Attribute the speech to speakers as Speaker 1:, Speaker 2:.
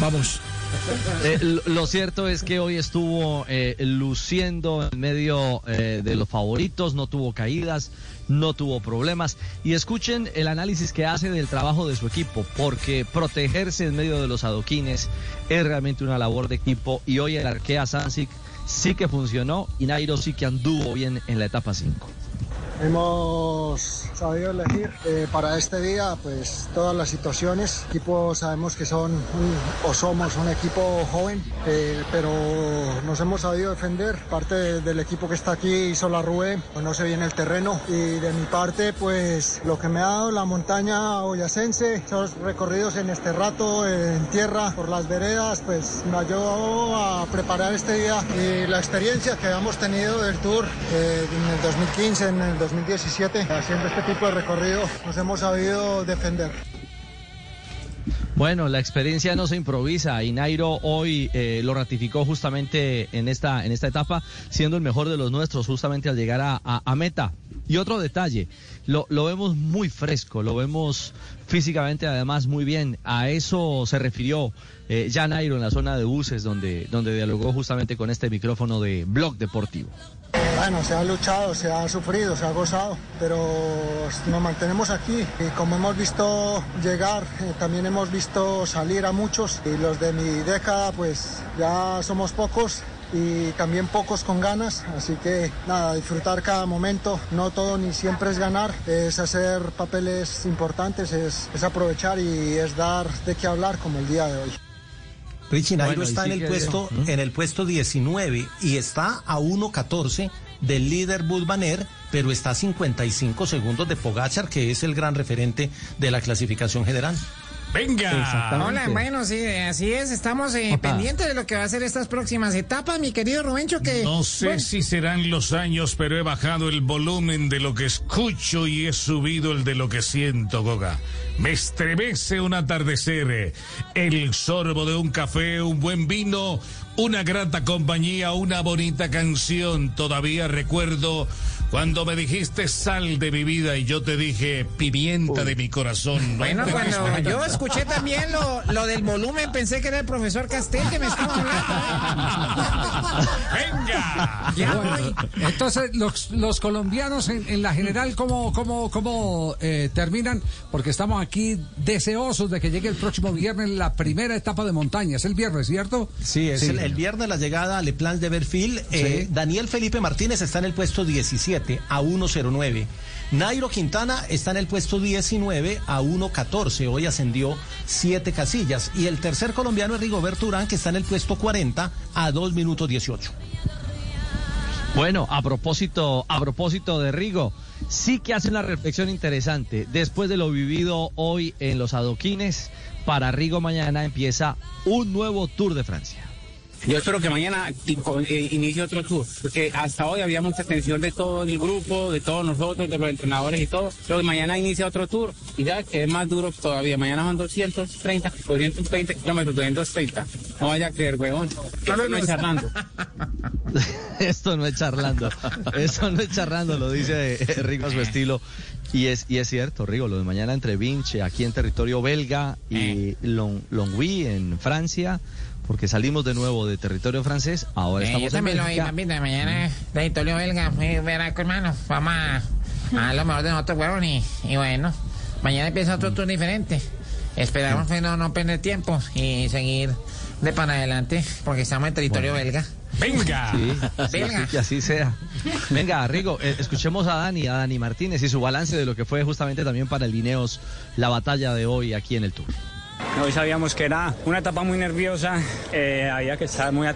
Speaker 1: Vamos.
Speaker 2: Eh, lo cierto es que hoy estuvo eh, luciendo en medio eh, de los favoritos, no tuvo caídas, no tuvo problemas. Y escuchen el análisis que hace del trabajo de su equipo, porque protegerse en medio de los adoquines es realmente una labor de equipo. Y hoy el Arkea Sansic sí que funcionó y Nairo sí que anduvo bien en la etapa 5.
Speaker 3: Hemos sabido elegir eh, para este día pues todas las situaciones. El equipo sabemos que son un- o somos un equipo joven, eh, pero nos hemos sabido defender. Parte del equipo que está aquí hizo la RUE, conoce bien el terreno y de mi parte pues lo que me ha dado la montaña boyacense, esos recorridos en este rato en tierra por las veredas pues me ayudó a preparar este día y la experiencia que hemos tenido del tour eh, en el 2015, en el 2017, haciendo este tipo de recorrido, nos hemos sabido defender.
Speaker 2: Bueno, la experiencia no se improvisa y Nairo hoy eh, lo ratificó justamente en esta, en esta etapa, siendo el mejor de los nuestros justamente al llegar a, meta. Y otro detalle, lo, lo vemos muy fresco, lo vemos físicamente además muy bien. A eso se refirió eh, ya Nairo en la zona de buses donde, donde dialogó justamente con este micrófono de Blog Deportivo.
Speaker 3: Bueno, se ha luchado, se ha sufrido, se ha gozado, pero nos mantenemos aquí. Y como hemos visto llegar, eh, también hemos visto salir a muchos. Y los de mi década pues ya somos pocos y también pocos con ganas, así que nada, disfrutar cada momento, no todo ni siempre es ganar, es hacer papeles importantes, es, es aprovechar y es dar de qué hablar como el día de hoy.
Speaker 4: Richie Nairo
Speaker 2: Bueno,
Speaker 4: está en el puesto
Speaker 2: ¿Mm?
Speaker 4: en el puesto 19 y está a 1.14 del líder Bud Banner, pero está a 55 segundos de Pogachar, que es el gran referente de la clasificación general.
Speaker 1: Venga.
Speaker 5: Hola, bueno, sí, así es. Estamos eh, pendientes de lo que va a ser estas próximas etapas, mi querido Rubencho, que...
Speaker 1: No sé
Speaker 5: bueno,
Speaker 1: si serán los años, pero he bajado el volumen de lo que escucho y he subido el de lo que siento, Goga. Me estremece un atardecer, el sorbo de un café, un buen vino, una grata compañía, una bonita canción. Todavía recuerdo cuando me dijiste sal de mi vida y yo te dije pimienta de mi corazón.
Speaker 5: Bueno,
Speaker 1: ¿No?
Speaker 5: cuando yo escuché también lo, lo del volumen, pensé que era el profesor Castel que me estaba hablando.
Speaker 1: ¡Venga!
Speaker 5: Ya
Speaker 6: Bueno, entonces, los, los colombianos en, en la general, ¿cómo, cómo, cómo eh, terminan? Porque estamos aquí deseosos de que llegue el próximo viernes la primera etapa de montaña. Es el viernes, ¿cierto?
Speaker 4: Sí, es El, el viernes la llegada a Le Plans de Berfil. Eh, Daniel Felipe Martínez está en el puesto 17 a 1.09. Nairo Quintana está en el puesto 19 a 1.14. Hoy ascendió 7 casillas. Y el tercer colombiano es Rigoberto Urán, que está en el puesto 40 a 2 minutos 18.
Speaker 2: Bueno, a propósito, a propósito de Rigo, sí que hace una reflexión interesante. Después de lo vivido hoy en los adoquines, para Rigo mañana empieza un nuevo Tour de Francia.
Speaker 7: Yo espero que mañana eh, inicie otro tour, porque hasta hoy había mucha tensión de todo el grupo, de todos nosotros, de los entrenadores y todo. Pero mañana inicia otro tour y ya que es más duro todavía. Mañana son 230, 220 kilómetros, 230. No vaya a creer, huevón. Esto no es charlando.
Speaker 2: Esto no es charlando, esto no es charlando, lo dice eh, Rigo a su estilo. Y es, y es cierto, Rigo, lo de mañana entre Vinche, aquí en territorio belga, y Long, Longwy en Francia, porque salimos de nuevo de territorio francés, ahora
Speaker 5: Eh, yo
Speaker 2: estamos en
Speaker 5: también lo vi,
Speaker 2: Bélgica.
Speaker 5: papita. Mañana, territorio belga, veraco, hermano. Vamos a, a lo mejor de nosotros, huevón. Y, y bueno, mañana empieza otro tour diferente. Esperamos que no, no perder tiempo y seguir de para adelante, porque estamos en territorio belga.
Speaker 1: ¡Venga!
Speaker 2: Sí,
Speaker 5: Belga.
Speaker 2: así, que así sea. Venga, Rigo, eh, escuchemos a Dani, a Dani Martínez y su balance de lo que fue justamente también para el Ineos la batalla de hoy aquí en el Tour.
Speaker 8: Hoy sabíamos que era una etapa muy nerviosa, eh, había que estar muy atento